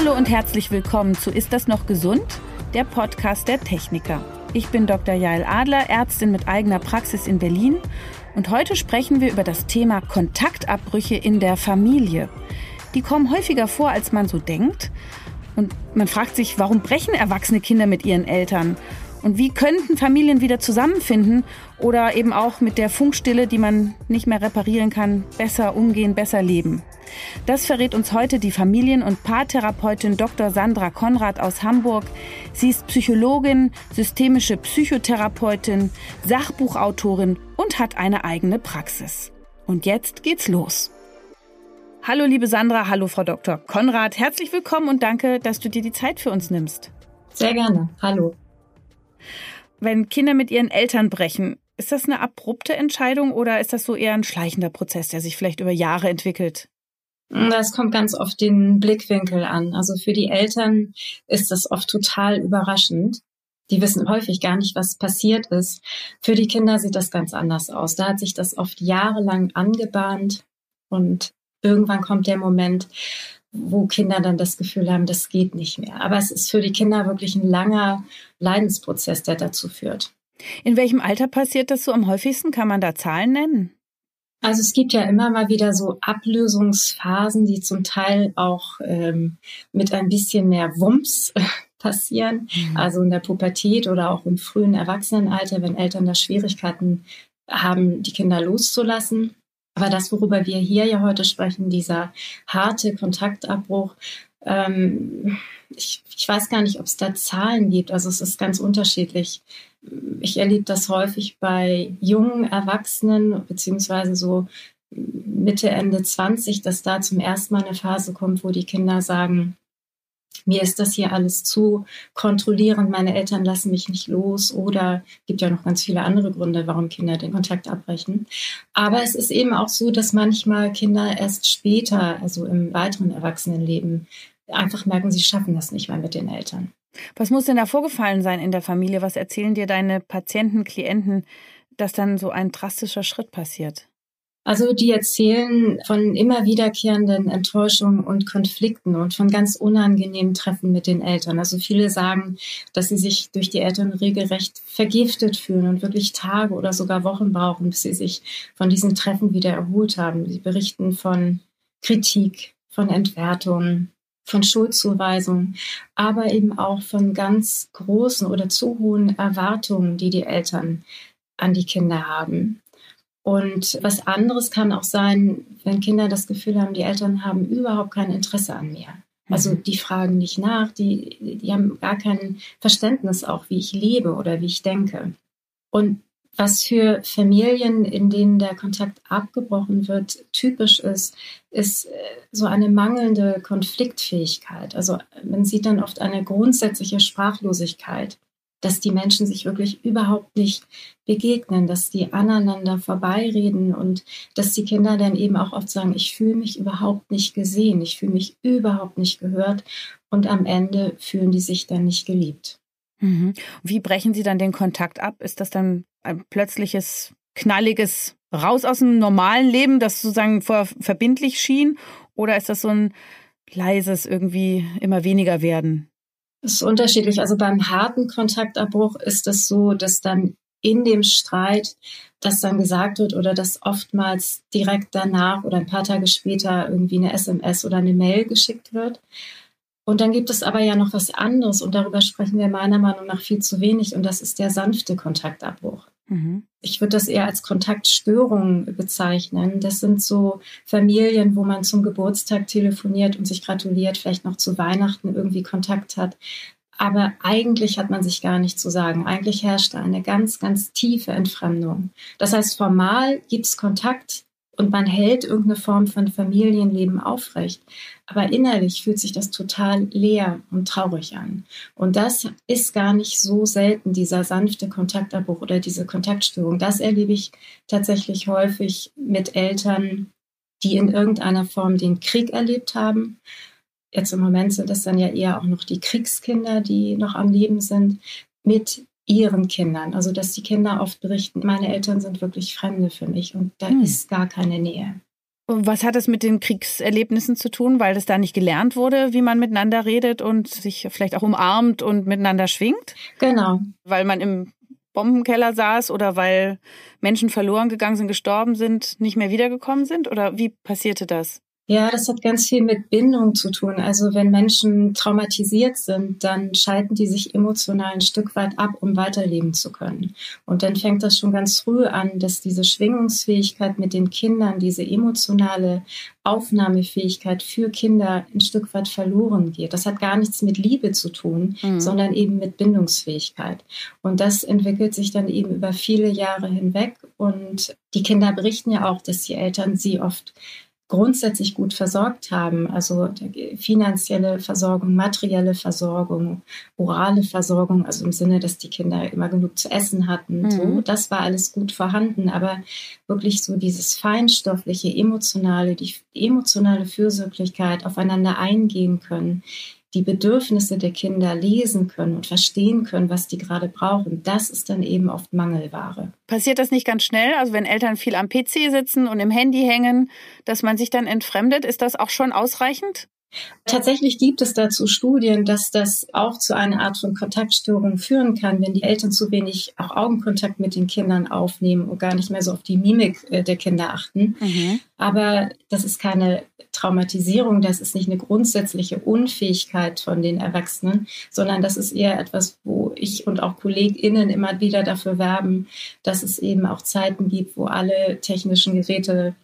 Hallo und herzlich willkommen zu Ist das noch gesund? Der Podcast der Techniker. Ich bin Dr. Jael Adler, Ärztin mit eigener Praxis in Berlin und heute sprechen wir über das Thema Kontaktabbrüche in der Familie. Die kommen häufiger vor, als man so denkt. Und man fragt sich, warum brechen erwachsene Kinder mit ihren Eltern? Und wie könnten Familien wieder zusammenfinden oder eben auch mit der Funkstille, die man nicht mehr reparieren kann, besser umgehen, besser leben? Das verrät uns heute die Familien- und Paartherapeutin Dr. Sandra Konrad aus Hamburg. Sie ist Psychologin, systemische Psychotherapeutin, Sachbuchautorin und hat eine eigene Praxis. Und jetzt geht's los. Hallo liebe Sandra, hallo Frau Dr. Konrad, herzlich willkommen und danke, dass du dir die Zeit für uns nimmst. Sehr gerne. Hallo. Wenn Kinder mit ihren Eltern brechen, ist das eine abrupte Entscheidung oder ist das so eher ein schleichender Prozess, der sich vielleicht über Jahre entwickelt? Das kommt ganz oft den Blickwinkel an. Also für die Eltern ist das oft total überraschend. Die wissen häufig gar nicht, was passiert ist. Für die Kinder sieht das ganz anders aus. Da hat sich das oft jahrelang angebahnt und irgendwann kommt der Moment, wo Kinder dann das Gefühl haben, das geht nicht mehr. Aber es ist für die Kinder wirklich ein langer Leidensprozess, der dazu führt. In welchem Alter passiert das so am häufigsten? Kann man da Zahlen nennen? Also es gibt ja immer mal wieder so Ablösungsphasen, die zum Teil auch ähm, mit ein bisschen mehr Wumms passieren. Mhm. Also in der Pubertät oder auch im frühen Erwachsenenalter, wenn Eltern da Schwierigkeiten haben, die Kinder loszulassen. Aber das, worüber wir hier ja heute sprechen, dieser harte Kontaktabbruch, ähm, ich, ich weiß gar nicht, ob es da Zahlen gibt. Also es ist ganz unterschiedlich. Ich erlebe das häufig bei jungen Erwachsenen, beziehungsweise so Mitte, Ende 20, dass da zum ersten Mal eine Phase kommt, wo die Kinder sagen, mir ist das hier alles zu kontrollierend, meine Eltern lassen mich nicht los oder gibt ja noch ganz viele andere Gründe, warum Kinder den Kontakt abbrechen. Aber es ist eben auch so, dass manchmal Kinder erst später, also im weiteren Erwachsenenleben, einfach merken, sie schaffen das nicht mehr mit den Eltern. Was muss denn da vorgefallen sein in der Familie? Was erzählen dir deine Patienten, Klienten, dass dann so ein drastischer Schritt passiert? Also die erzählen von immer wiederkehrenden Enttäuschungen und Konflikten und von ganz unangenehmen Treffen mit den Eltern. Also viele sagen, dass sie sich durch die Eltern regelrecht vergiftet fühlen und wirklich Tage oder sogar Wochen brauchen, bis sie sich von diesen Treffen wieder erholt haben. Sie berichten von Kritik, von Entwertungen, von Schuldzuweisungen, aber eben auch von ganz großen oder zu hohen Erwartungen, die die Eltern an die Kinder haben. Und was anderes kann auch sein, wenn Kinder das Gefühl haben, die Eltern haben überhaupt kein Interesse an mir. Also mhm. die fragen nicht nach, die, die haben gar kein Verständnis auch, wie ich lebe oder wie ich denke. Und was für Familien, in denen der Kontakt abgebrochen wird, typisch ist, ist äh, so eine mangelnde Konfliktfähigkeit. Also man sieht dann oft eine grundsätzliche Sprachlosigkeit dass die Menschen sich wirklich überhaupt nicht begegnen, dass die aneinander vorbeireden und dass die Kinder dann eben auch oft sagen, ich fühle mich überhaupt nicht gesehen, ich fühle mich überhaupt nicht gehört und am Ende fühlen die sich dann nicht geliebt. Mhm. Wie brechen Sie dann den Kontakt ab? Ist das dann ein plötzliches, knalliges Raus aus dem normalen Leben, das sozusagen vorher verbindlich schien? Oder ist das so ein leises irgendwie immer weniger werden? Das ist unterschiedlich. Also beim harten Kontaktabbruch ist es so, dass dann in dem Streit, dass dann gesagt wird oder dass oftmals direkt danach oder ein paar Tage später irgendwie eine SMS oder eine Mail geschickt wird. Und dann gibt es aber ja noch was anderes und darüber sprechen wir meiner Meinung nach viel zu wenig und das ist der sanfte Kontaktabbruch. Mhm. Ich würde das eher als Kontaktstörung bezeichnen. Das sind so Familien, wo man zum Geburtstag telefoniert und sich gratuliert, vielleicht noch zu Weihnachten irgendwie Kontakt hat. Aber eigentlich hat man sich gar nicht zu sagen. Eigentlich herrscht da eine ganz, ganz tiefe Entfremdung. Das heißt, formal gibt es Kontakt, und man hält irgendeine Form von Familienleben aufrecht. Aber innerlich fühlt sich das total leer und traurig an. Und das ist gar nicht so selten, dieser sanfte Kontaktabbruch oder diese Kontaktstörung. Das erlebe ich tatsächlich häufig mit Eltern, die in irgendeiner Form den Krieg erlebt haben. Jetzt im Moment sind es dann ja eher auch noch die Kriegskinder, die noch am Leben sind, mit ihren Kindern. Also dass die Kinder oft berichten, meine Eltern sind wirklich Fremde für mich und da hm. ist gar keine Nähe. Was hat es mit den Kriegserlebnissen zu tun, weil das da nicht gelernt wurde, wie man miteinander redet und sich vielleicht auch umarmt und miteinander schwingt? Genau. Weil man im Bombenkeller saß oder weil Menschen verloren gegangen sind, gestorben sind, nicht mehr wiedergekommen sind? Oder wie passierte das? Ja, das hat ganz viel mit Bindung zu tun. Also wenn Menschen traumatisiert sind, dann schalten die sich emotional ein Stück weit ab, um weiterleben zu können. Und dann fängt das schon ganz früh an, dass diese Schwingungsfähigkeit mit den Kindern, diese emotionale Aufnahmefähigkeit für Kinder ein Stück weit verloren geht. Das hat gar nichts mit Liebe zu tun, mhm. sondern eben mit Bindungsfähigkeit. Und das entwickelt sich dann eben über viele Jahre hinweg. Und die Kinder berichten ja auch, dass die Eltern sie oft grundsätzlich gut versorgt haben, also finanzielle Versorgung, materielle Versorgung, orale Versorgung, also im Sinne, dass die Kinder immer genug zu essen hatten, mhm. so, das war alles gut vorhanden, aber wirklich so dieses feinstoffliche, emotionale, die emotionale Fürsorglichkeit aufeinander eingehen können, die Bedürfnisse der Kinder lesen können und verstehen können, was die gerade brauchen, das ist dann eben oft Mangelware. Passiert das nicht ganz schnell? Also wenn Eltern viel am PC sitzen und im Handy hängen, dass man sich dann entfremdet, ist das auch schon ausreichend? Tatsächlich gibt es dazu Studien, dass das auch zu einer Art von Kontaktstörung führen kann, wenn die Eltern zu wenig auch Augenkontakt mit den Kindern aufnehmen und gar nicht mehr so auf die Mimik äh, der Kinder achten. Mhm. Aber das ist keine Traumatisierung, das ist nicht eine grundsätzliche Unfähigkeit von den Erwachsenen, sondern das ist eher etwas, wo ich und auch KollegInnen immer wieder dafür werben, dass es eben auch Zeiten gibt, wo alle technischen Geräte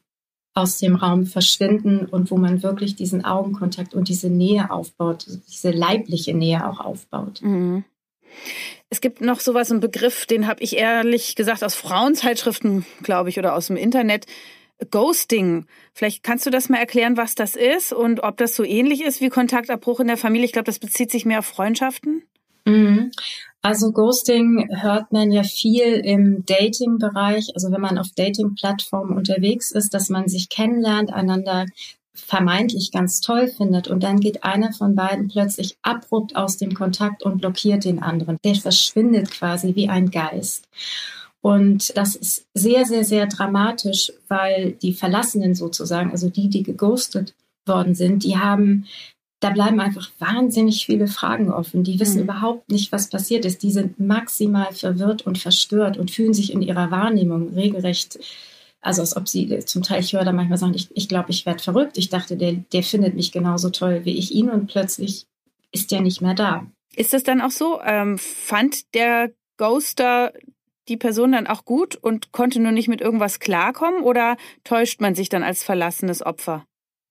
aus dem Raum verschwinden und wo man wirklich diesen Augenkontakt und diese Nähe aufbaut, diese leibliche Nähe auch aufbaut. Mhm. Es gibt noch sowas, einen Begriff, den habe ich ehrlich gesagt aus Frauenzeitschriften, glaube ich, oder aus dem Internet. Ghosting. Vielleicht kannst du das mal erklären, was das ist und ob das so ähnlich ist wie Kontaktabbruch in der Familie. Ich glaube, das bezieht sich mehr auf Freundschaften. Mhm. Also Ghosting hört man ja viel im Dating-Bereich, also wenn man auf Dating-Plattformen unterwegs ist, dass man sich kennenlernt, einander vermeintlich ganz toll findet und dann geht einer von beiden plötzlich abrupt aus dem Kontakt und blockiert den anderen. Der verschwindet quasi wie ein Geist. Und das ist sehr, sehr, sehr dramatisch, weil die Verlassenen sozusagen, also die, die geghostet worden sind, die haben da bleiben einfach wahnsinnig viele Fragen offen. Die wissen mhm. überhaupt nicht, was passiert ist. Die sind maximal verwirrt und verstört und fühlen sich in ihrer Wahrnehmung regelrecht, also als ob sie zum Teil, ich höre da manchmal sagen, ich, ich glaube, ich werde verrückt. Ich dachte, der, der findet mich genauso toll wie ich ihn und plötzlich ist der nicht mehr da. Ist das dann auch so? Ähm, fand der Ghoster die Person dann auch gut und konnte nur nicht mit irgendwas klarkommen oder täuscht man sich dann als verlassenes Opfer?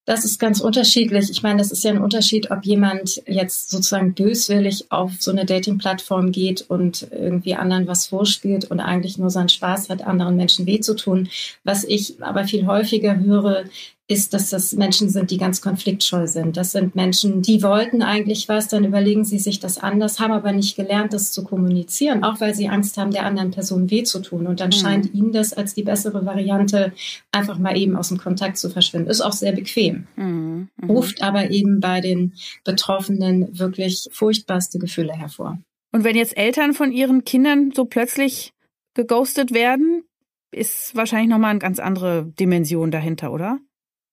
Das ist ganz unterschiedlich. Ich meine, das ist ja ein Unterschied, ob jemand jetzt sozusagen böswillig auf so eine Dating-Plattform geht und irgendwie anderen was vorspielt und eigentlich nur seinen Spaß hat, anderen Menschen weh zu tun. Was ich aber viel häufiger höre, ist, dass das Menschen sind, die ganz konfliktscheu sind. Das sind Menschen, die wollten eigentlich was, dann überlegen sie sich das anders, haben aber nicht gelernt, das zu kommunizieren, auch weil sie Angst haben, der anderen Person weh zu tun. Und dann mhm. scheint ihnen das als die bessere Variante, einfach mal eben aus dem Kontakt zu verschwinden. Ist auch sehr bequem, mhm. Mhm. ruft aber eben bei den Betroffenen wirklich furchtbarste Gefühle hervor. Und wenn jetzt Eltern von ihren Kindern so plötzlich geghostet werden, ist wahrscheinlich nochmal eine ganz andere Dimension dahinter, oder?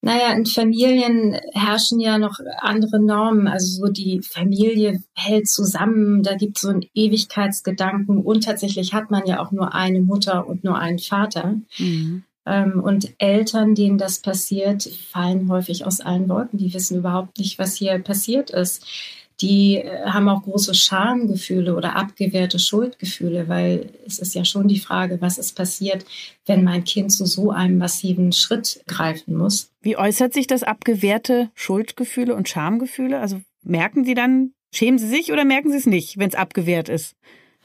Naja, in Familien herrschen ja noch andere Normen. Also so die Familie hält zusammen, da gibt es so einen Ewigkeitsgedanken und tatsächlich hat man ja auch nur eine Mutter und nur einen Vater. Mhm. Ähm, und Eltern, denen das passiert, fallen häufig aus allen Wolken. Die wissen überhaupt nicht, was hier passiert ist die äh, haben auch große Schamgefühle oder abgewehrte Schuldgefühle, weil es ist ja schon die Frage, was ist passiert, wenn mein Kind zu so einem massiven Schritt greifen muss. Wie äußert sich das abgewehrte Schuldgefühle und Schamgefühle? Also merken Sie dann, schämen Sie sich oder merken Sie es nicht, wenn es abgewehrt ist?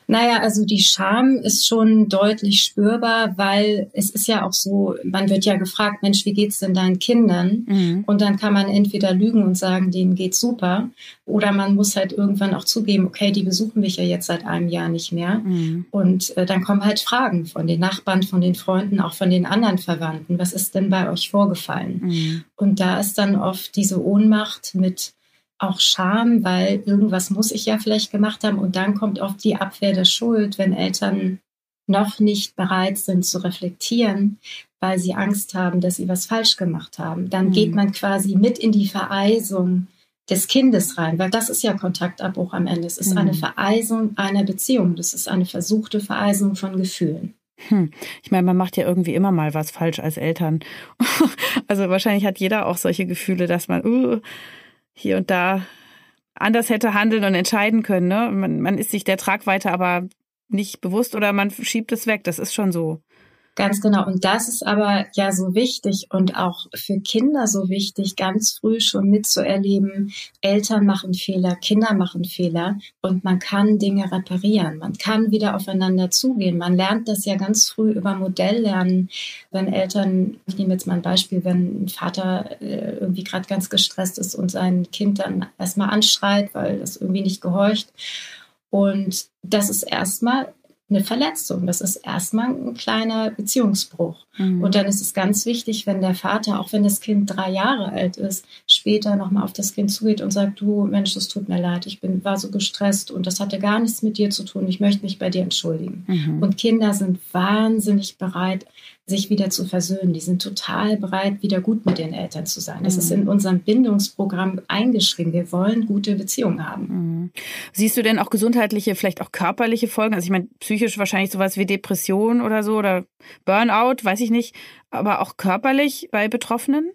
Naja, also die Scham ist schon deutlich spürbar, weil es ist ja auch so, man wird ja gefragt, Mensch, wie geht's denn deinen Kindern? Mhm. Und dann kann man entweder lügen und sagen, denen geht's super, oder man muss halt irgendwann auch zugeben, okay, die besuchen mich ja jetzt seit einem Jahr nicht mehr. Mhm. Und äh, dann kommen halt Fragen von den Nachbarn, von den Freunden, auch von den anderen Verwandten. Was ist denn bei euch vorgefallen? Mhm. Und da ist dann oft diese Ohnmacht mit auch Scham, weil irgendwas muss ich ja vielleicht gemacht haben. Und dann kommt oft die Abwehr der Schuld, wenn Eltern noch nicht bereit sind zu reflektieren, weil sie Angst haben, dass sie was falsch gemacht haben. Dann mhm. geht man quasi mit in die Vereisung des Kindes rein, weil das ist ja Kontaktabbruch am Ende. Es ist mhm. eine Vereisung einer Beziehung. Das ist eine versuchte Vereisung von Gefühlen. Hm. Ich meine, man macht ja irgendwie immer mal was falsch als Eltern. also wahrscheinlich hat jeder auch solche Gefühle, dass man uh, hier und da anders hätte handeln und entscheiden können. Ne? Man, man ist sich der Tragweite aber nicht bewusst oder man schiebt es weg. Das ist schon so. Ganz genau. Und das ist aber ja so wichtig und auch für Kinder so wichtig, ganz früh schon mitzuerleben, Eltern machen Fehler, Kinder machen Fehler und man kann Dinge reparieren. Man kann wieder aufeinander zugehen. Man lernt das ja ganz früh über Modelllernen. Wenn Eltern, ich nehme jetzt mal ein Beispiel, wenn ein Vater äh, irgendwie gerade ganz gestresst ist und sein Kind dann erstmal anschreit, weil das irgendwie nicht gehorcht. Und das ist erstmal eine Verletzung. Das ist erstmal ein kleiner Beziehungsbruch. Mhm. Und dann ist es ganz wichtig, wenn der Vater, auch wenn das Kind drei Jahre alt ist, später nochmal auf das Kind zugeht und sagt, du Mensch, es tut mir leid, ich bin, war so gestresst und das hatte gar nichts mit dir zu tun, ich möchte mich bei dir entschuldigen. Mhm. Und Kinder sind wahnsinnig bereit, sich wieder zu versöhnen. Die sind total bereit, wieder gut mit den Eltern zu sein. Das mhm. ist in unserem Bindungsprogramm eingeschrieben. Wir wollen gute Beziehungen haben. Mhm. Siehst du denn auch gesundheitliche, vielleicht auch körperliche Folgen? Also ich meine, psychisch wahrscheinlich sowas wie Depression oder so oder Burnout, weiß ich nicht, aber auch körperlich bei Betroffenen?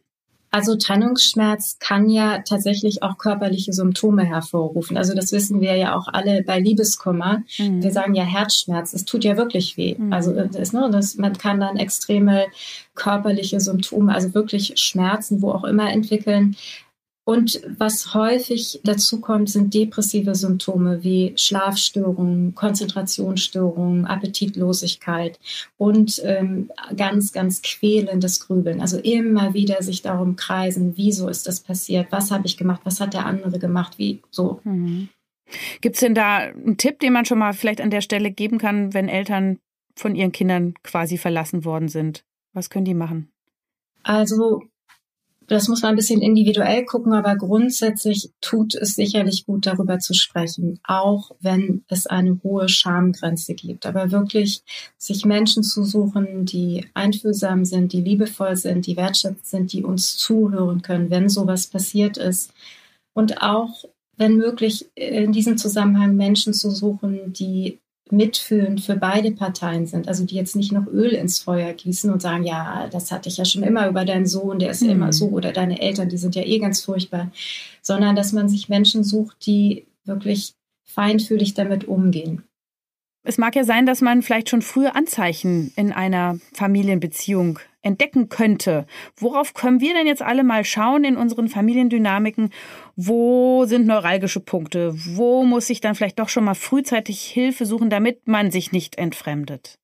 Also Trennungsschmerz kann ja tatsächlich auch körperliche Symptome hervorrufen. Also das wissen wir ja auch alle bei Liebeskummer. Mhm. Wir sagen ja Herzschmerz. Es tut ja wirklich weh. Mhm. Also das, ne, das, man kann dann extreme körperliche Symptome, also wirklich Schmerzen, wo auch immer entwickeln. Und was häufig dazu kommt, sind depressive Symptome wie Schlafstörungen, Konzentrationsstörungen, Appetitlosigkeit und ähm, ganz, ganz quälendes Grübeln. Also immer wieder sich darum kreisen, wieso ist das passiert, was habe ich gemacht, was hat der andere gemacht, wie so. Mhm. Gibt es denn da einen Tipp, den man schon mal vielleicht an der Stelle geben kann, wenn Eltern von ihren Kindern quasi verlassen worden sind? Was können die machen? Also das muss man ein bisschen individuell gucken, aber grundsätzlich tut es sicherlich gut, darüber zu sprechen, auch wenn es eine hohe Schamgrenze gibt. Aber wirklich sich Menschen zu suchen, die einfühlsam sind, die liebevoll sind, die wertschätzend sind, die uns zuhören können, wenn sowas passiert ist. Und auch, wenn möglich, in diesem Zusammenhang Menschen zu suchen, die mitfühlend für beide Parteien sind. Also die jetzt nicht noch Öl ins Feuer gießen und sagen, ja, das hatte ich ja schon immer über deinen Sohn, der ist ja immer mhm. so, oder deine Eltern, die sind ja eh ganz furchtbar, sondern dass man sich Menschen sucht, die wirklich feinfühlig damit umgehen. Es mag ja sein, dass man vielleicht schon frühe Anzeichen in einer Familienbeziehung entdecken könnte. Worauf können wir denn jetzt alle mal schauen in unseren Familiendynamiken? Wo sind neuralgische Punkte? Wo muss ich dann vielleicht doch schon mal frühzeitig Hilfe suchen, damit man sich nicht entfremdet?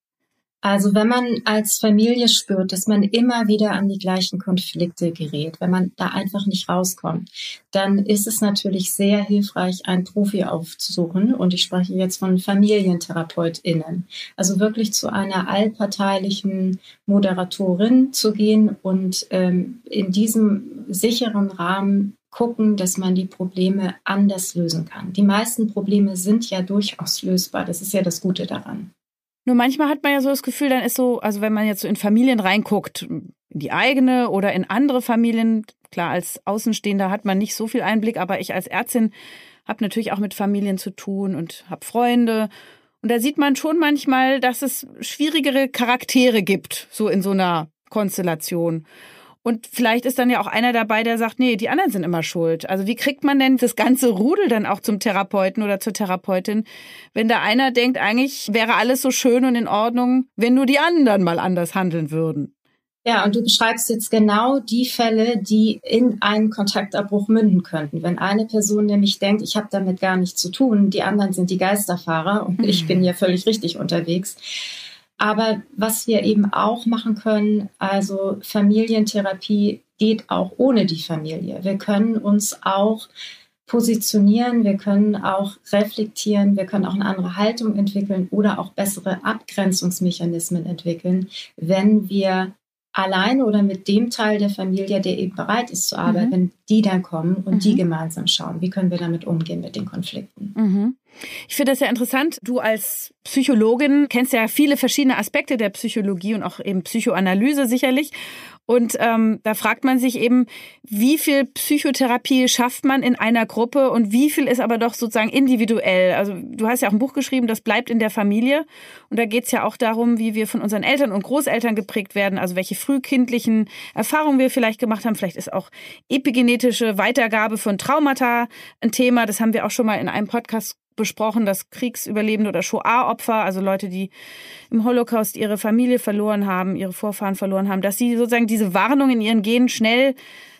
Also wenn man als Familie spürt, dass man immer wieder an die gleichen Konflikte gerät, wenn man da einfach nicht rauskommt, dann ist es natürlich sehr hilfreich, einen Profi aufzusuchen. Und ich spreche jetzt von FamilientherapeutInnen. Also wirklich zu einer allparteilichen Moderatorin zu gehen und ähm, in diesem sicheren Rahmen gucken, dass man die Probleme anders lösen kann. Die meisten Probleme sind ja durchaus lösbar. Das ist ja das Gute daran. Nur manchmal hat man ja so das Gefühl, dann ist so, also wenn man jetzt so in Familien reinguckt, in die eigene oder in andere Familien, klar, als Außenstehender hat man nicht so viel Einblick, aber ich als Ärztin habe natürlich auch mit Familien zu tun und habe Freunde. Und da sieht man schon manchmal, dass es schwierigere Charaktere gibt, so in so einer Konstellation. Und vielleicht ist dann ja auch einer dabei, der sagt, nee, die anderen sind immer schuld. Also wie kriegt man denn das ganze Rudel dann auch zum Therapeuten oder zur Therapeutin, wenn da einer denkt, eigentlich wäre alles so schön und in Ordnung, wenn nur die anderen mal anders handeln würden? Ja, und du beschreibst jetzt genau die Fälle, die in einen Kontaktabbruch münden könnten. Wenn eine Person nämlich denkt, ich habe damit gar nichts zu tun, die anderen sind die Geisterfahrer und ich mhm. bin ja völlig richtig unterwegs aber was wir eben auch machen können, also Familientherapie geht auch ohne die Familie. Wir können uns auch positionieren, wir können auch reflektieren, wir können auch eine andere Haltung entwickeln oder auch bessere Abgrenzungsmechanismen entwickeln, wenn wir alleine oder mit dem Teil der Familie, der eben bereit ist zu arbeiten, mhm. wenn die dann kommen und mhm. die gemeinsam schauen, wie können wir damit umgehen mit den Konflikten. Mhm. Ich finde das ja interessant. Du als Psychologin kennst ja viele verschiedene Aspekte der Psychologie und auch eben Psychoanalyse sicherlich. Und ähm, da fragt man sich eben, wie viel Psychotherapie schafft man in einer Gruppe und wie viel ist aber doch sozusagen individuell. Also du hast ja auch ein Buch geschrieben, das bleibt in der Familie. Und da geht's ja auch darum, wie wir von unseren Eltern und Großeltern geprägt werden, also welche frühkindlichen Erfahrungen wir vielleicht gemacht haben. Vielleicht ist auch epigenetische Weitergabe von Traumata ein Thema. Das haben wir auch schon mal in einem Podcast besprochen, dass Kriegsüberlebende oder Shoah-Opfer, also Leute, die im Holocaust ihre Familie verloren haben, ihre Vorfahren verloren haben, dass sie sozusagen diese Warnung in ihren Genen schnell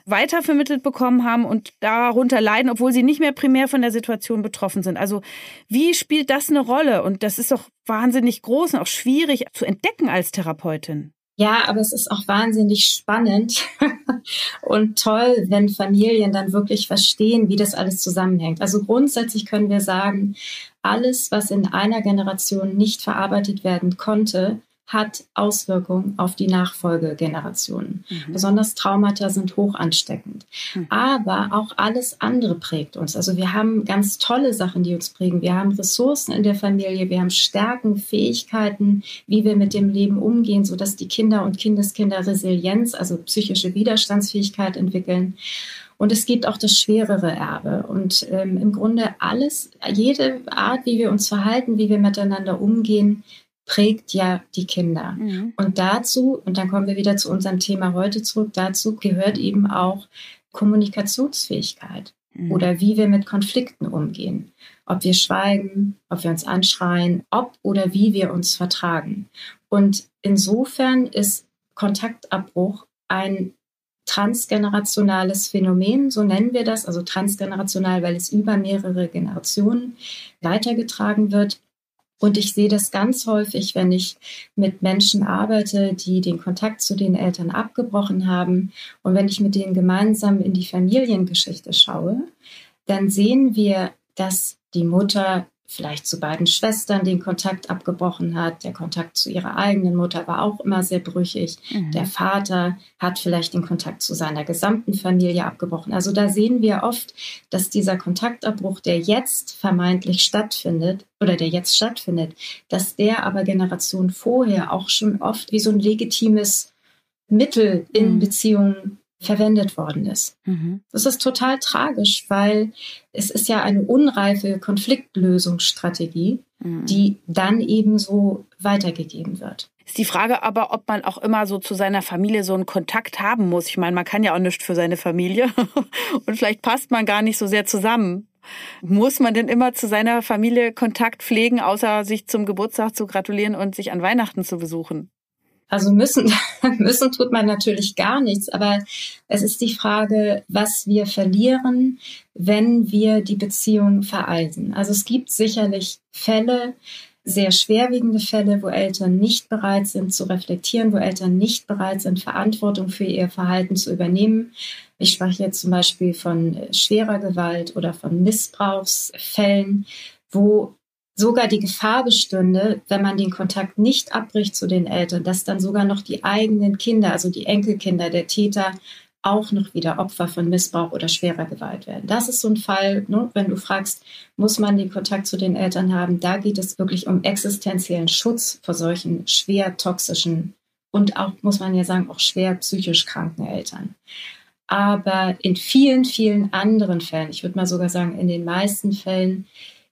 weitervermittelt bekommen haben und darunter leiden, obwohl sie nicht mehr primär von der Situation betroffen sind. Also wie spielt das eine Rolle? Und das ist doch wahnsinnig groß und auch schwierig zu entdecken als Therapeutin. Ja, aber es ist auch wahnsinnig spannend und toll, wenn Familien dann wirklich verstehen, wie das alles zusammenhängt. Also grundsätzlich können wir sagen, alles, was in einer Generation nicht verarbeitet werden konnte, hat Auswirkungen auf die Nachfolgegenerationen. Mhm. Besonders Traumata sind hoch ansteckend. Mhm. Aber auch alles andere prägt uns. Also wir haben ganz tolle Sachen, die uns prägen. Wir haben Ressourcen in der Familie, wir haben Stärken, Fähigkeiten, wie wir mit dem Leben umgehen, sodass die Kinder und Kindeskinder Resilienz, also psychische Widerstandsfähigkeit entwickeln. Und es gibt auch das schwerere Erbe. Und ähm, im Grunde alles, jede Art, wie wir uns verhalten, wie wir miteinander umgehen, prägt ja die Kinder. Mhm. Und dazu, und dann kommen wir wieder zu unserem Thema heute zurück, dazu gehört eben auch Kommunikationsfähigkeit mhm. oder wie wir mit Konflikten umgehen. Ob wir schweigen, ob wir uns anschreien, ob oder wie wir uns vertragen. Und insofern ist Kontaktabbruch ein transgenerationales Phänomen, so nennen wir das, also transgenerational, weil es über mehrere Generationen weitergetragen wird. Und ich sehe das ganz häufig, wenn ich mit Menschen arbeite, die den Kontakt zu den Eltern abgebrochen haben. Und wenn ich mit denen gemeinsam in die Familiengeschichte schaue, dann sehen wir, dass die Mutter vielleicht zu beiden Schwestern den Kontakt abgebrochen hat. Der Kontakt zu ihrer eigenen Mutter war auch immer sehr brüchig. Mhm. Der Vater hat vielleicht den Kontakt zu seiner gesamten Familie abgebrochen. Also da sehen wir oft, dass dieser Kontaktabbruch, der jetzt vermeintlich stattfindet oder der jetzt stattfindet, dass der aber Generationen vorher auch schon oft wie so ein legitimes Mittel in mhm. Beziehungen verwendet worden ist. Mhm. Das ist total tragisch, weil es ist ja eine unreife Konfliktlösungsstrategie, mhm. die dann ebenso weitergegeben wird. Ist die Frage aber, ob man auch immer so zu seiner Familie so einen Kontakt haben muss. Ich meine, man kann ja auch nichts für seine Familie und vielleicht passt man gar nicht so sehr zusammen. Muss man denn immer zu seiner Familie Kontakt pflegen, außer sich zum Geburtstag zu gratulieren und sich an Weihnachten zu besuchen? Also müssen, müssen tut man natürlich gar nichts, aber es ist die Frage, was wir verlieren, wenn wir die Beziehung vereisen. Also es gibt sicherlich Fälle, sehr schwerwiegende Fälle, wo Eltern nicht bereit sind zu reflektieren, wo Eltern nicht bereit sind, Verantwortung für ihr Verhalten zu übernehmen. Ich spreche jetzt zum Beispiel von schwerer Gewalt oder von Missbrauchsfällen, wo sogar die Gefahr bestünde, wenn man den Kontakt nicht abbricht zu den Eltern, dass dann sogar noch die eigenen Kinder, also die Enkelkinder der Täter, auch noch wieder Opfer von Missbrauch oder schwerer Gewalt werden. Das ist so ein Fall, ne, wenn du fragst, muss man den Kontakt zu den Eltern haben, da geht es wirklich um existenziellen Schutz vor solchen schwer toxischen und auch, muss man ja sagen, auch schwer psychisch kranken Eltern. Aber in vielen, vielen anderen Fällen, ich würde mal sogar sagen, in den meisten Fällen,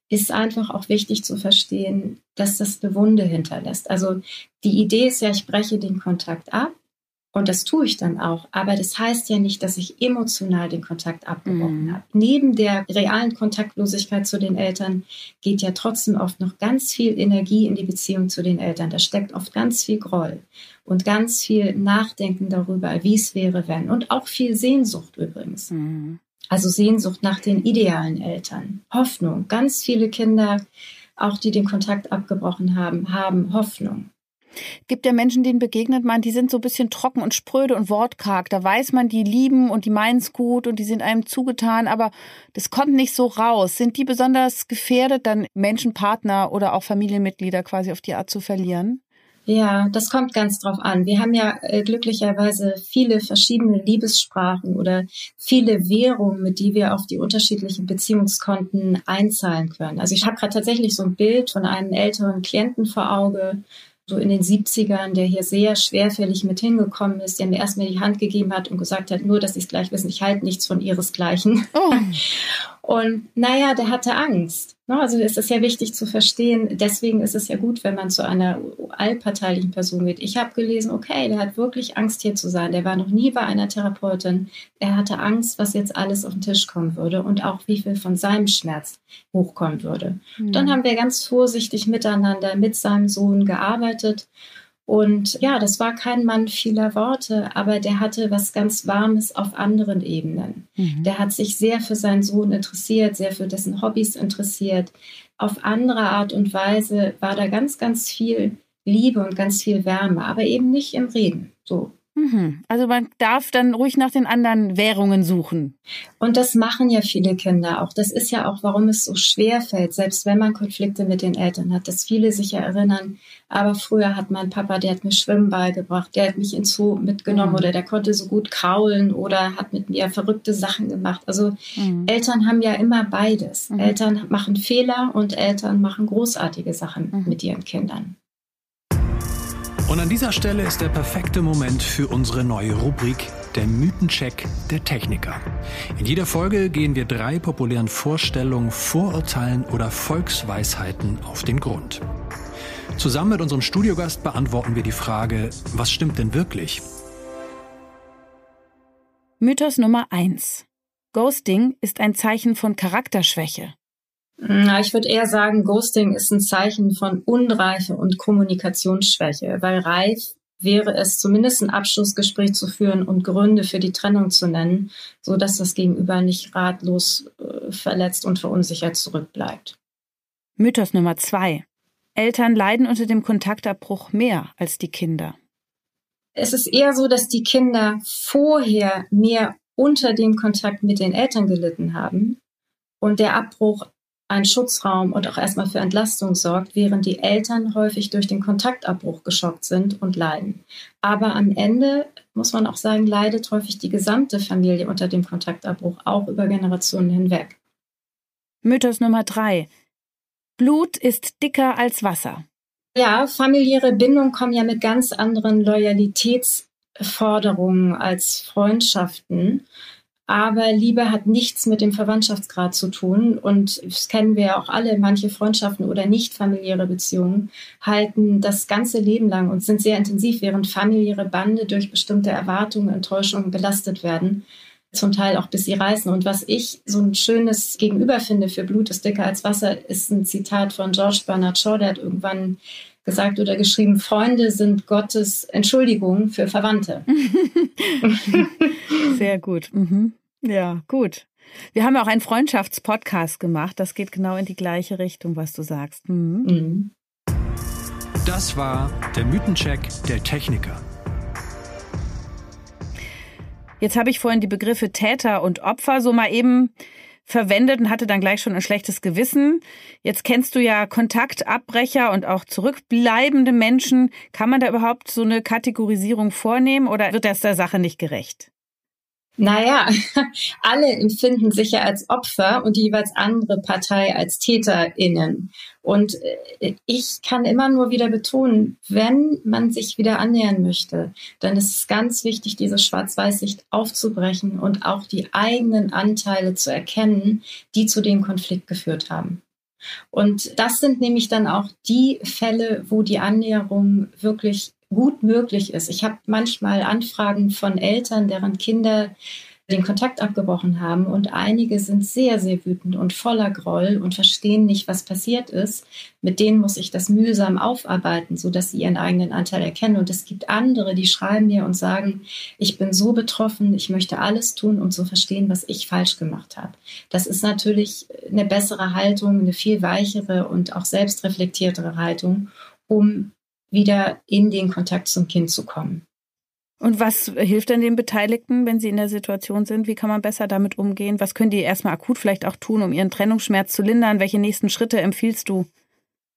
ist einfach auch wichtig zu verstehen, dass das eine Wunde hinterlässt. Also die Idee ist ja, ich breche den Kontakt ab und das tue ich dann auch. Aber das heißt ja nicht, dass ich emotional den Kontakt abgebrochen mm. habe. Neben der realen Kontaktlosigkeit zu den Eltern geht ja trotzdem oft noch ganz viel Energie in die Beziehung zu den Eltern. Da steckt oft ganz viel Groll und ganz viel Nachdenken darüber, wie es wäre, wenn. Und auch viel Sehnsucht übrigens. Mm. Also Sehnsucht nach den idealen Eltern, Hoffnung. Ganz viele Kinder, auch die den Kontakt abgebrochen haben, haben Hoffnung. Gibt ja Menschen, denen begegnet man, die sind so ein bisschen trocken und spröde und wortkarg. Da weiß man, die lieben und die meinen es gut und die sind einem zugetan, aber das kommt nicht so raus. Sind die besonders gefährdet, dann Menschen, Partner oder auch Familienmitglieder quasi auf die Art zu verlieren? Ja, das kommt ganz drauf an. Wir haben ja äh, glücklicherweise viele verschiedene Liebessprachen oder viele Währungen, mit die wir auf die unterschiedlichen Beziehungskonten einzahlen können. Also ich habe gerade tatsächlich so ein Bild von einem älteren Klienten vor Auge, so in den 70ern, der hier sehr schwerfällig mit hingekommen ist, der mir erstmal die Hand gegeben hat und gesagt hat, nur, dass Sie es gleich wissen, ich halte nichts von Ihresgleichen. Oh. Und naja, der hatte Angst. Ne? Also es ist ja wichtig zu verstehen, deswegen ist es ja gut, wenn man zu einer allparteilichen Person geht. Ich habe gelesen, okay, der hat wirklich Angst hier zu sein. Der war noch nie bei einer Therapeutin. Er hatte Angst, was jetzt alles auf den Tisch kommen würde und auch wie viel von seinem Schmerz hochkommen würde. Mhm. Dann haben wir ganz vorsichtig miteinander mit seinem Sohn gearbeitet und ja, das war kein Mann vieler Worte, aber der hatte was ganz Warmes auf anderen Ebenen. Mhm. Der hat sich sehr für seinen Sohn interessiert, sehr für dessen Hobbys interessiert. Auf andere Art und Weise war da ganz, ganz viel Liebe und ganz viel Wärme, aber eben nicht im Reden. So. Mhm. Also man darf dann ruhig nach den anderen Währungen suchen. Und das machen ja viele Kinder auch. Das ist ja auch, warum es so schwer fällt, selbst wenn man Konflikte mit den Eltern hat, dass viele sich ja erinnern, aber früher hat mein Papa, der hat mir Schwimmen beigebracht, der hat mich ins Zoo mitgenommen mhm. oder der konnte so gut kraulen oder hat mit mir verrückte Sachen gemacht. Also mhm. Eltern haben ja immer beides. Mhm. Eltern machen Fehler und Eltern machen großartige Sachen mhm. mit ihren Kindern. Und an dieser Stelle ist der perfekte Moment für unsere neue Rubrik, der Mythencheck der Techniker. In jeder Folge gehen wir drei populären Vorstellungen, Vorurteilen oder Volksweisheiten auf den Grund. Zusammen mit unserem Studiogast beantworten wir die Frage, was stimmt denn wirklich? Mythos Nummer 1. Ghosting ist ein Zeichen von Charakterschwäche. Na, ich würde eher sagen, Ghosting ist ein Zeichen von Unreife und Kommunikationsschwäche, weil reif wäre es zumindest ein Abschlussgespräch zu führen und Gründe für die Trennung zu nennen, so dass das Gegenüber nicht ratlos äh, verletzt und verunsichert zurückbleibt. Mythos Nummer zwei. Eltern leiden unter dem Kontaktabbruch mehr als die Kinder. Es ist eher so, dass die Kinder vorher mehr unter dem Kontakt mit den Eltern gelitten haben und der Abbruch ein Schutzraum und auch erstmal für Entlastung sorgt, während die Eltern häufig durch den Kontaktabbruch geschockt sind und leiden. Aber am Ende muss man auch sagen, leidet häufig die gesamte Familie unter dem Kontaktabbruch, auch über Generationen hinweg. Mythos Nummer drei. Blut ist dicker als Wasser. Ja, familiäre Bindungen kommen ja mit ganz anderen Loyalitätsforderungen als Freundschaften. Aber Liebe hat nichts mit dem Verwandtschaftsgrad zu tun. Und das kennen wir ja auch alle. Manche Freundschaften oder nicht familiäre Beziehungen halten das ganze Leben lang und sind sehr intensiv, während familiäre Bande durch bestimmte Erwartungen, Enttäuschungen belastet werden. Zum Teil auch bis sie reißen. Und was ich so ein schönes Gegenüber finde für Blut ist dicker als Wasser, ist ein Zitat von George Bernard Shaw, der hat irgendwann gesagt oder geschrieben, Freunde sind Gottes Entschuldigung für Verwandte. Sehr gut. Mhm. Ja, gut. Wir haben auch einen Freundschaftspodcast gemacht. Das geht genau in die gleiche Richtung, was du sagst. Mhm. Mhm. Das war der Mythencheck der Techniker. Jetzt habe ich vorhin die Begriffe Täter und Opfer so mal eben verwendet und hatte dann gleich schon ein schlechtes Gewissen. Jetzt kennst du ja Kontaktabbrecher und auch zurückbleibende Menschen. Kann man da überhaupt so eine Kategorisierung vornehmen oder wird das der Sache nicht gerecht? Naja, alle empfinden sich ja als Opfer und die jeweils andere Partei als TäterInnen. Und äh, ich kann immer nur wieder betonen, wenn man sich wieder annähern möchte, dann ist es ganz wichtig, diese Schwarz-Weiß-Sicht aufzubrechen und auch die eigenen Anteile zu erkennen, die zu dem Konflikt geführt haben. Und das sind nämlich dann auch die Fälle, wo die Annäherung wirklich gut möglich ist. Ich habe manchmal Anfragen von Eltern, deren Kinder den Kontakt abgebrochen haben und einige sind sehr, sehr wütend und voller Groll und verstehen nicht, was passiert ist. Mit denen muss ich das mühsam aufarbeiten, sodass sie ihren eigenen Anteil erkennen. Und es gibt andere, die schreiben mir und sagen, ich bin so betroffen, ich möchte alles tun, um zu verstehen, was ich falsch gemacht habe. Das ist natürlich eine bessere Haltung, eine viel weichere und auch selbstreflektiertere Haltung, um wieder in den Kontakt zum Kind zu kommen. Und was hilft denn den Beteiligten, wenn sie in der Situation sind? Wie kann man besser damit umgehen? Was können die erstmal akut vielleicht auch tun, um ihren Trennungsschmerz zu lindern? Welche nächsten Schritte empfiehlst du?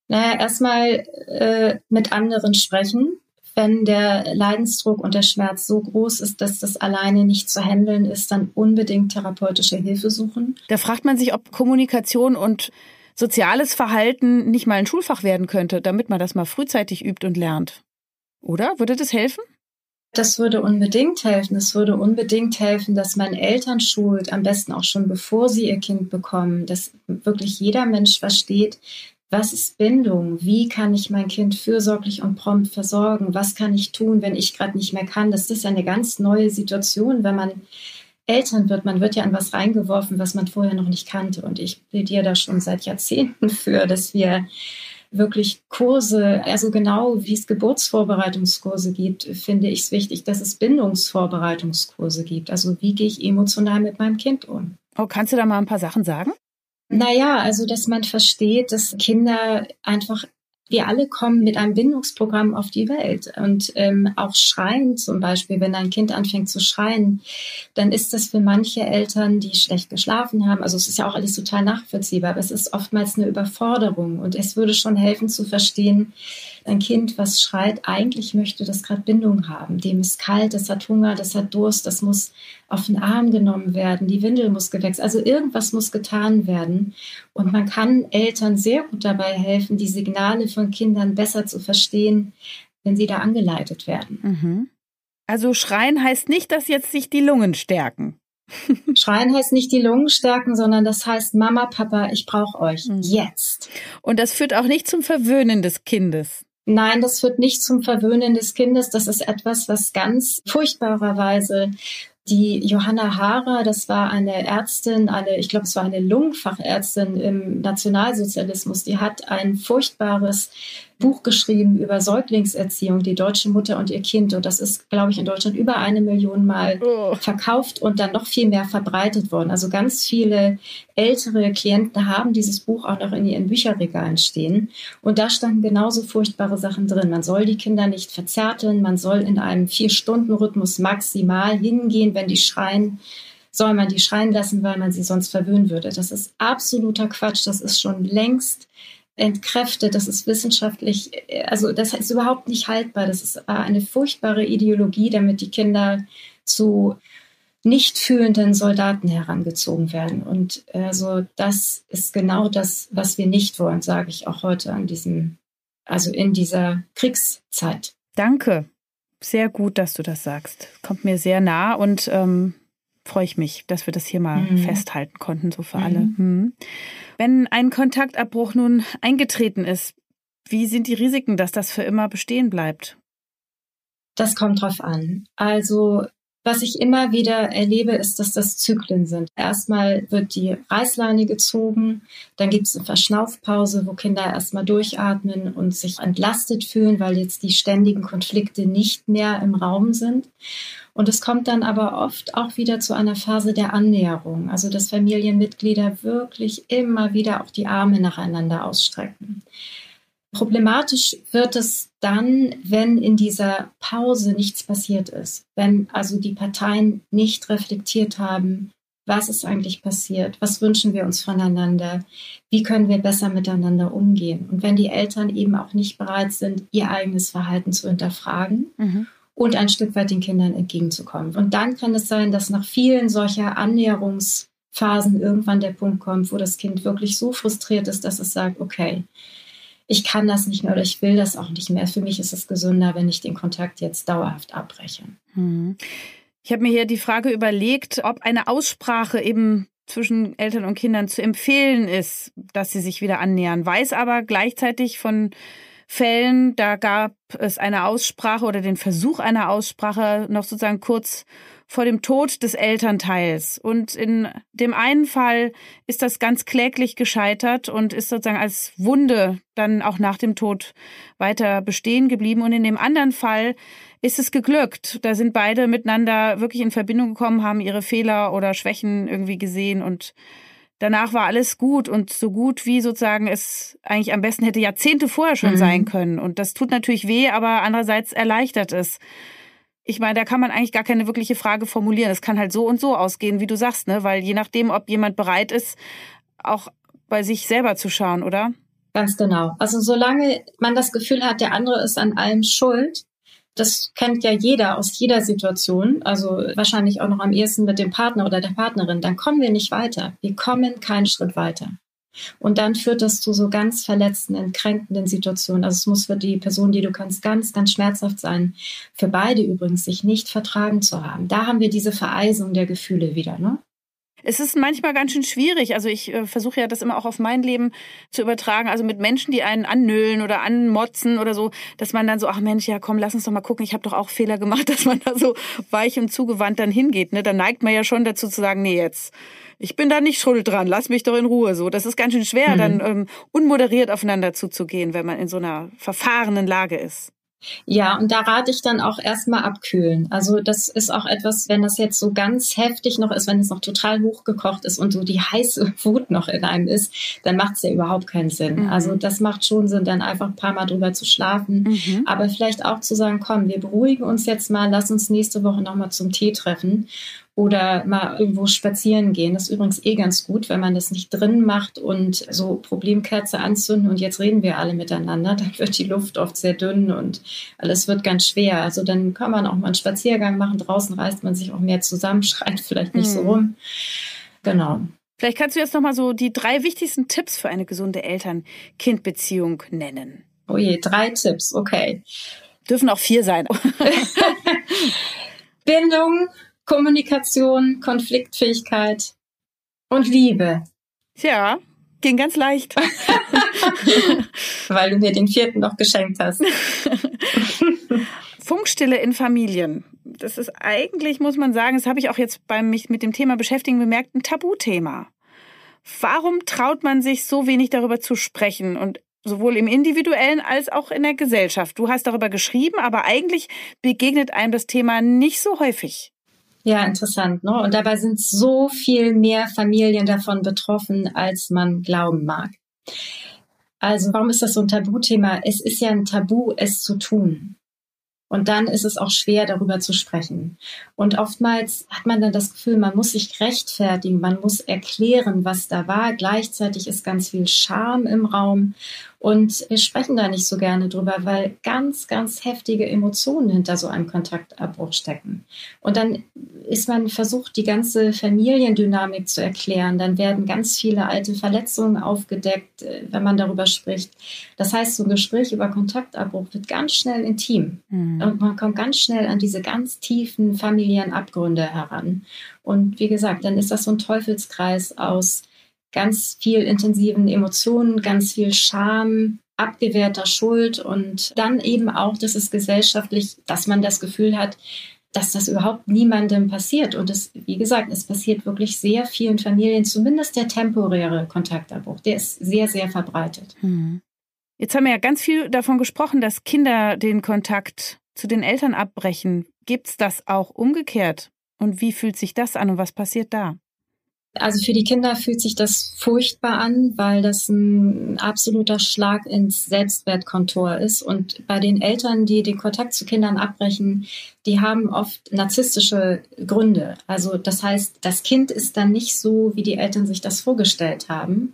Naja, erstmal äh, mit anderen sprechen. Wenn der Leidensdruck und der Schmerz so groß ist, dass das alleine nicht zu handeln ist, dann unbedingt therapeutische Hilfe suchen. Da fragt man sich, ob Kommunikation und soziales Verhalten nicht mal ein Schulfach werden könnte, damit man das mal frühzeitig übt und lernt. Oder? Würde das helfen? Das würde unbedingt helfen. Es würde unbedingt helfen, dass man Eltern schult, am besten auch schon bevor sie ihr Kind bekommen, dass wirklich jeder Mensch versteht, was ist Bindung? Wie kann ich mein Kind fürsorglich und prompt versorgen? Was kann ich tun, wenn ich gerade nicht mehr kann? Das ist eine ganz neue Situation, wenn man Eltern wird. Man wird ja an was reingeworfen, was man vorher noch nicht kannte. Und ich plädiere da schon seit Jahrzehnten für, dass wir wirklich Kurse, also genau wie es Geburtsvorbereitungskurse gibt, finde ich es wichtig, dass es Bindungsvorbereitungskurse gibt. Also wie gehe ich emotional mit meinem Kind um? Oh, kannst du da mal ein paar Sachen sagen? Naja, also dass man versteht, dass Kinder einfach wir alle kommen mit einem Bindungsprogramm auf die Welt. Und ähm, auch Schreien zum Beispiel, wenn ein Kind anfängt zu schreien, dann ist das für manche Eltern, die schlecht geschlafen haben, also es ist ja auch alles total nachvollziehbar, aber es ist oftmals eine Überforderung. Und es würde schon helfen zu verstehen, ein Kind, was schreit, eigentlich möchte das gerade Bindung haben. Dem ist kalt, das hat Hunger, das hat Durst, das muss auf den Arm genommen werden, die Windel muss gewechselt, also irgendwas muss getan werden. Und man kann Eltern sehr gut dabei helfen, die Signale von Kindern besser zu verstehen, wenn sie da angeleitet werden. Mhm. Also schreien heißt nicht, dass jetzt sich die Lungen stärken. Schreien heißt nicht die Lungen stärken, sondern das heißt Mama, Papa, ich brauche euch mhm. jetzt. Und das führt auch nicht zum Verwöhnen des Kindes. Nein, das führt nicht zum Verwöhnen des Kindes. Das ist etwas, was ganz furchtbarerweise die Johanna Haarer, das war eine Ärztin, eine, ich glaube, es war eine Lungenfachärztin im Nationalsozialismus, die hat ein furchtbares Buch geschrieben über Säuglingserziehung, die deutsche Mutter und ihr Kind. Und das ist, glaube ich, in Deutschland über eine Million Mal oh. verkauft und dann noch viel mehr verbreitet worden. Also ganz viele ältere Klienten haben dieses Buch auch noch in ihren Bücherregalen stehen. Und da standen genauso furchtbare Sachen drin. Man soll die Kinder nicht verzärteln, man soll in einem Vier-Stunden-Rhythmus maximal hingehen, wenn die schreien soll man die schreien lassen, weil man sie sonst verwöhnen würde. Das ist absoluter Quatsch. Das ist schon längst entkräftet. Das ist wissenschaftlich, also das ist überhaupt nicht haltbar. Das ist eine furchtbare Ideologie, damit die Kinder zu nicht fühlenden Soldaten herangezogen werden. Und also das ist genau das, was wir nicht wollen, sage ich auch heute an diesem, also in dieser Kriegszeit. Danke. Sehr gut, dass du das sagst. Kommt mir sehr nah und ähm, freue ich mich, dass wir das hier mal mhm. festhalten konnten, so für mhm. alle. Mhm. Wenn ein Kontaktabbruch nun eingetreten ist, wie sind die Risiken, dass das für immer bestehen bleibt? Das kommt drauf an. Also was ich immer wieder erlebe, ist, dass das Zyklen sind. Erstmal wird die Reißleine gezogen, dann gibt es eine Verschnaufpause, wo Kinder erstmal durchatmen und sich entlastet fühlen, weil jetzt die ständigen Konflikte nicht mehr im Raum sind. Und es kommt dann aber oft auch wieder zu einer Phase der Annäherung, also dass Familienmitglieder wirklich immer wieder auch die Arme nacheinander ausstrecken. Problematisch wird es dann, wenn in dieser Pause nichts passiert ist, wenn also die Parteien nicht reflektiert haben, was ist eigentlich passiert, was wünschen wir uns voneinander, wie können wir besser miteinander umgehen. Und wenn die Eltern eben auch nicht bereit sind, ihr eigenes Verhalten zu hinterfragen mhm. Und ein Stück weit den Kindern entgegenzukommen. Und dann kann es sein, dass nach vielen solcher Annäherungsphasen irgendwann der Punkt kommt, wo das Kind wirklich so frustriert ist, dass es sagt, okay, ich kann das nicht mehr oder ich will das auch nicht mehr. Für mich ist es gesünder, wenn ich den Kontakt jetzt dauerhaft abbreche. Hm. Ich habe mir hier die Frage überlegt, ob eine Aussprache eben zwischen Eltern und Kindern zu empfehlen ist, dass sie sich wieder annähern. Weiß aber gleichzeitig von Fällen, da gab es eine Aussprache oder den Versuch einer Aussprache noch sozusagen kurz vor dem Tod des Elternteils. Und in dem einen Fall ist das ganz kläglich gescheitert und ist sozusagen als Wunde dann auch nach dem Tod weiter bestehen geblieben. Und in dem anderen Fall ist es geglückt. Da sind beide miteinander wirklich in Verbindung gekommen, haben ihre Fehler oder Schwächen irgendwie gesehen und danach war alles gut und so gut wie sozusagen es eigentlich am besten hätte Jahrzehnte vorher schon mhm. sein können. Und das tut natürlich weh, aber andererseits erleichtert es ich meine, da kann man eigentlich gar keine wirkliche Frage formulieren. Es kann halt so und so ausgehen, wie du sagst, ne? Weil je nachdem, ob jemand bereit ist, auch bei sich selber zu schauen, oder? Ganz genau. Also solange man das Gefühl hat, der andere ist an allem schuld, das kennt ja jeder aus jeder Situation, also wahrscheinlich auch noch am ehesten mit dem Partner oder der Partnerin, dann kommen wir nicht weiter. Wir kommen keinen Schritt weiter. Und dann führt das zu so ganz verletzenden, kränkenden Situationen. Also es muss für die Person, die du kannst, ganz, ganz schmerzhaft sein. Für beide übrigens, sich nicht vertragen zu haben. Da haben wir diese Vereisung der Gefühle wieder, ne? Es ist manchmal ganz schön schwierig. Also ich äh, versuche ja das immer auch auf mein Leben zu übertragen. Also mit Menschen, die einen annöhlen oder anmotzen oder so, dass man dann so, ach Mensch, ja komm, lass uns doch mal gucken. Ich habe doch auch Fehler gemacht, dass man da so weich und zugewandt dann hingeht. Ne? Da neigt man ja schon dazu zu sagen, nee, jetzt ich bin da nicht schuld dran, lass mich doch in Ruhe. So, das ist ganz schön schwer, mhm. dann ähm, unmoderiert aufeinander zuzugehen, wenn man in so einer verfahrenen Lage ist. Ja, und da rate ich dann auch erstmal abkühlen. Also das ist auch etwas, wenn das jetzt so ganz heftig noch ist, wenn es noch total hochgekocht ist und so die heiße Wut noch in einem ist, dann macht es ja überhaupt keinen Sinn. Mhm. Also das macht schon Sinn, dann einfach ein paar Mal drüber zu schlafen. Mhm. Aber vielleicht auch zu sagen, komm, wir beruhigen uns jetzt mal, lass uns nächste Woche nochmal zum Tee treffen oder mal irgendwo spazieren gehen. Das ist übrigens eh ganz gut, wenn man das nicht drin macht und so Problemkerze anzünden und jetzt reden wir alle miteinander. Dann wird die Luft oft sehr dünn und alles wird ganz schwer. Also dann kann man auch mal einen Spaziergang machen. Draußen reißt man sich auch mehr zusammen, schreit vielleicht nicht hm. so rum. Genau. Vielleicht kannst du jetzt nochmal so die drei wichtigsten Tipps für eine gesunde Eltern-Kind-Beziehung nennen. Oh je, drei Tipps, okay. Dürfen auch vier sein. Bindung, Kommunikation, Konfliktfähigkeit und Liebe. Ja, ging ganz leicht. Weil du mir den vierten noch geschenkt hast. Funkstille in Familien. Das ist eigentlich, muss man sagen, das habe ich auch jetzt beim mich mit dem Thema beschäftigen bemerkt, ein Tabuthema. Warum traut man sich so wenig darüber zu sprechen und sowohl im individuellen als auch in der Gesellschaft? Du hast darüber geschrieben, aber eigentlich begegnet einem das Thema nicht so häufig. Ja, interessant. Ne? Und dabei sind so viel mehr Familien davon betroffen, als man glauben mag. Also warum ist das so ein Tabuthema? Es ist ja ein Tabu, es zu tun. Und dann ist es auch schwer, darüber zu sprechen. Und oftmals hat man dann das Gefühl, man muss sich rechtfertigen, man muss erklären, was da war. Gleichzeitig ist ganz viel Scham im Raum. Und wir sprechen da nicht so gerne drüber, weil ganz, ganz heftige Emotionen hinter so einem Kontaktabbruch stecken. Und dann ist man versucht, die ganze Familiendynamik zu erklären. Dann werden ganz viele alte Verletzungen aufgedeckt, äh, wenn man darüber spricht. Das heißt, so ein Gespräch über Kontaktabbruch wird ganz schnell intim. Mhm. Und man kommt ganz schnell an diese ganz tiefen familiären Abgründe heran. Und wie gesagt, dann ist das so ein Teufelskreis aus ganz viel intensiven Emotionen, ganz viel Scham, abgewehrter Schuld und dann eben auch, dass es gesellschaftlich, dass man das Gefühl hat, dass das überhaupt niemandem passiert. Und es, wie gesagt, es passiert wirklich sehr vielen Familien, zumindest der temporäre Kontaktabbruch, der ist sehr, sehr verbreitet. Hm. Jetzt haben wir ja ganz viel davon gesprochen, dass Kinder den Kontakt zu den Eltern abbrechen. Gibt es das auch umgekehrt? Und wie fühlt sich das an und was passiert da? Also für die Kinder fühlt sich das furchtbar an, weil das ein absoluter Schlag ins Selbstwertkontor ist. Und bei den Eltern, die den Kontakt zu Kindern abbrechen, die haben oft narzisstische Gründe. Also das heißt, das Kind ist dann nicht so, wie die Eltern sich das vorgestellt haben.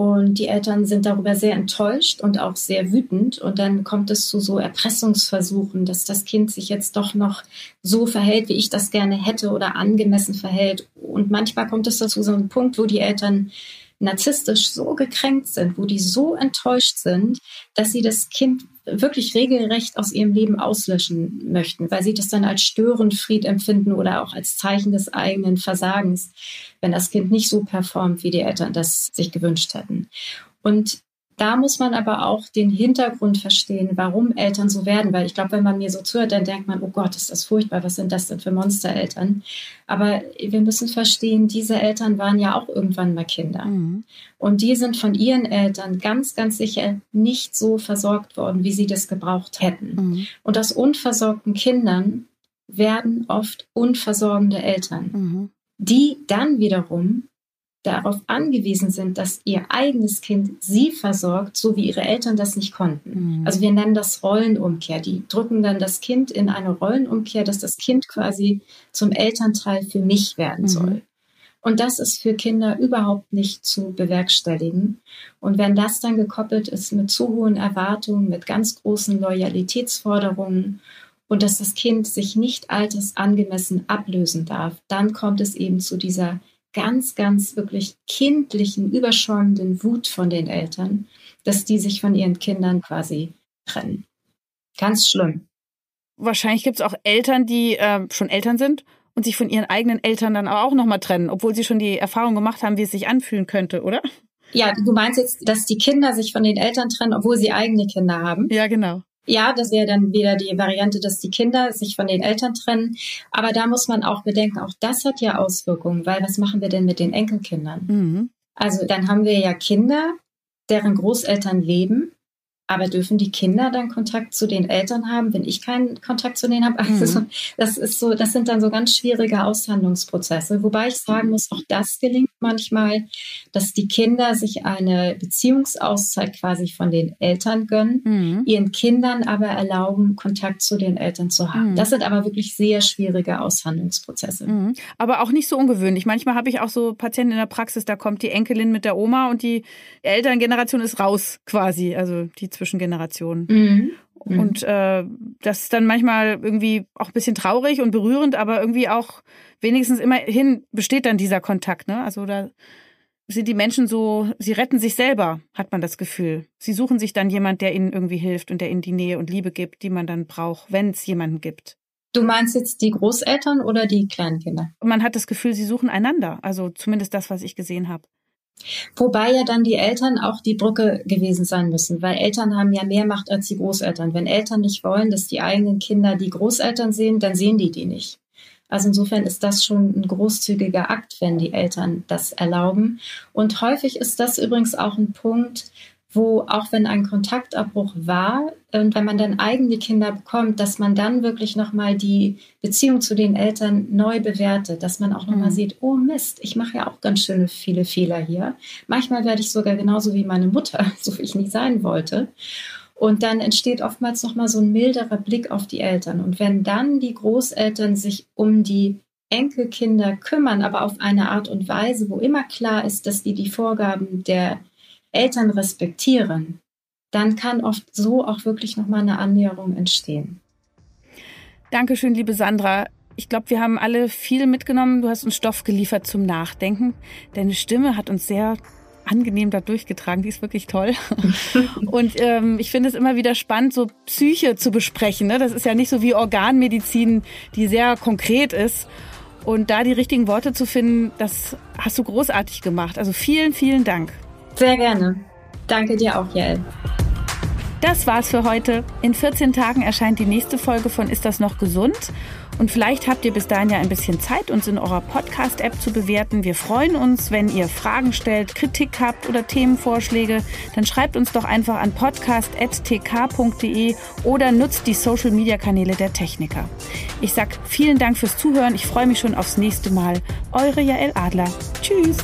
Und die Eltern sind darüber sehr enttäuscht und auch sehr wütend. Und dann kommt es zu so Erpressungsversuchen, dass das Kind sich jetzt doch noch so verhält, wie ich das gerne hätte oder angemessen verhält. Und manchmal kommt es dazu so einem Punkt, wo die Eltern narzisstisch so gekränkt sind, wo die so enttäuscht sind, dass sie das Kind wirklich regelrecht aus ihrem Leben auslöschen möchten, weil sie das dann als Störenfried empfinden oder auch als Zeichen des eigenen Versagens, wenn das Kind nicht so performt, wie die Eltern das sich gewünscht hätten. Und da muss man aber auch den Hintergrund verstehen, warum Eltern so werden, weil ich glaube, wenn man mir so zuhört, dann denkt man, oh Gott, ist das furchtbar, was sind das denn für Monstereltern? Aber wir müssen verstehen, diese Eltern waren ja auch irgendwann mal Kinder. Mhm. Und die sind von ihren Eltern ganz, ganz sicher nicht so versorgt worden, wie sie das gebraucht hätten. Mhm. Und aus unversorgten Kindern werden oft unversorgende Eltern, mhm. die dann wiederum darauf angewiesen sind, dass ihr eigenes Kind sie versorgt, so wie ihre Eltern das nicht konnten. Mhm. Also wir nennen das Rollenumkehr. Die drücken dann das Kind in eine Rollenumkehr, dass das Kind quasi zum Elternteil für mich werden mhm. soll. Und das ist für Kinder überhaupt nicht zu bewerkstelligen. Und wenn das dann gekoppelt ist mit zu hohen Erwartungen, mit ganz großen Loyalitätsforderungen und dass das Kind sich nicht altersangemessen ablösen darf, dann kommt es eben zu dieser ganz, ganz wirklich kindlichen, überschäumenden Wut von den Eltern, dass die sich von ihren Kindern quasi trennen. Ganz schlimm. Wahrscheinlich gibt es auch Eltern, die äh, schon Eltern sind und sich von ihren eigenen Eltern dann aber auch nochmal trennen, obwohl sie schon die Erfahrung gemacht haben, wie es sich anfühlen könnte, oder? Ja, du meinst jetzt, dass die Kinder sich von den Eltern trennen, obwohl sie eigene Kinder haben? Ja, genau. Ja, das wäre dann wieder die Variante, dass die Kinder sich von den Eltern trennen. Aber da muss man auch bedenken, auch das hat ja Auswirkungen, weil was machen wir denn mit den Enkelkindern? Mhm. Also dann haben wir ja Kinder, deren Großeltern leben aber dürfen die Kinder dann Kontakt zu den Eltern haben, wenn ich keinen Kontakt zu denen habe? Also mhm. das ist so, das sind dann so ganz schwierige Aushandlungsprozesse. Wobei ich sagen muss, auch das gelingt manchmal, dass die Kinder sich eine Beziehungsauszeit quasi von den Eltern gönnen, mhm. ihren Kindern aber erlauben, Kontakt zu den Eltern zu haben. Mhm. Das sind aber wirklich sehr schwierige Aushandlungsprozesse. Mhm. Aber auch nicht so ungewöhnlich. Manchmal habe ich auch so Patienten in der Praxis, da kommt die Enkelin mit der Oma und die Elterngeneration ist raus quasi. Also die zwischen Generationen. Mhm. mhm. Und äh, das ist dann manchmal irgendwie auch ein bisschen traurig und berührend, aber irgendwie auch wenigstens immerhin besteht dann dieser Kontakt. Ne? Also da sind die Menschen so, sie retten sich selber, hat man das Gefühl. Sie suchen sich dann jemand, der ihnen irgendwie hilft und der ihnen die Nähe und Liebe gibt, die man dann braucht, wenn es jemanden gibt. Du meinst jetzt die Großeltern oder die Kleinkinder? Man hat das Gefühl, sie suchen einander. Also zumindest das, was ich gesehen habe. Wobei ja dann die Eltern auch die Brücke gewesen sein müssen, weil Eltern haben ja mehr Macht als die Großeltern. Wenn Eltern nicht wollen, dass die eigenen Kinder die Großeltern sehen, dann sehen die die nicht. Also insofern ist das schon ein großzügiger Akt, wenn die Eltern das erlauben. Und häufig ist das übrigens auch ein Punkt, wo auch wenn ein Kontaktabbruch war und wenn man dann eigene Kinder bekommt, dass man dann wirklich nochmal die Beziehung zu den Eltern neu bewertet, dass man auch nochmal mhm. sieht, oh Mist, ich mache ja auch ganz schön viele Fehler hier. Manchmal werde ich sogar genauso wie meine Mutter, so wie ich nie sein wollte. Und dann entsteht oftmals nochmal so ein milderer Blick auf die Eltern. Und wenn dann die Großeltern sich um die Enkelkinder kümmern, aber auf eine Art und Weise, wo immer klar ist, dass die die Vorgaben der Eltern respektieren, dann kann oft so auch wirklich nochmal eine Annäherung entstehen. Dankeschön, liebe Sandra. Ich glaube, wir haben alle viel mitgenommen. Du hast uns Stoff geliefert zum Nachdenken. Deine Stimme hat uns sehr angenehm da durchgetragen. Die ist wirklich toll. Und ähm, ich finde es immer wieder spannend, so Psyche zu besprechen. Ne? Das ist ja nicht so wie Organmedizin, die sehr konkret ist. Und da die richtigen Worte zu finden, das hast du großartig gemacht. Also vielen, vielen Dank. Sehr gerne. Danke dir auch, Jael. Das war's für heute. In 14 Tagen erscheint die nächste Folge von Ist das noch gesund? Und vielleicht habt ihr bis dahin ja ein bisschen Zeit, uns in eurer Podcast-App zu bewerten. Wir freuen uns, wenn ihr Fragen stellt, Kritik habt oder Themenvorschläge. Dann schreibt uns doch einfach an podcast.tk.de oder nutzt die Social-Media-Kanäle der Techniker. Ich sag vielen Dank fürs Zuhören. Ich freue mich schon aufs nächste Mal. Eure Jael Adler. Tschüss.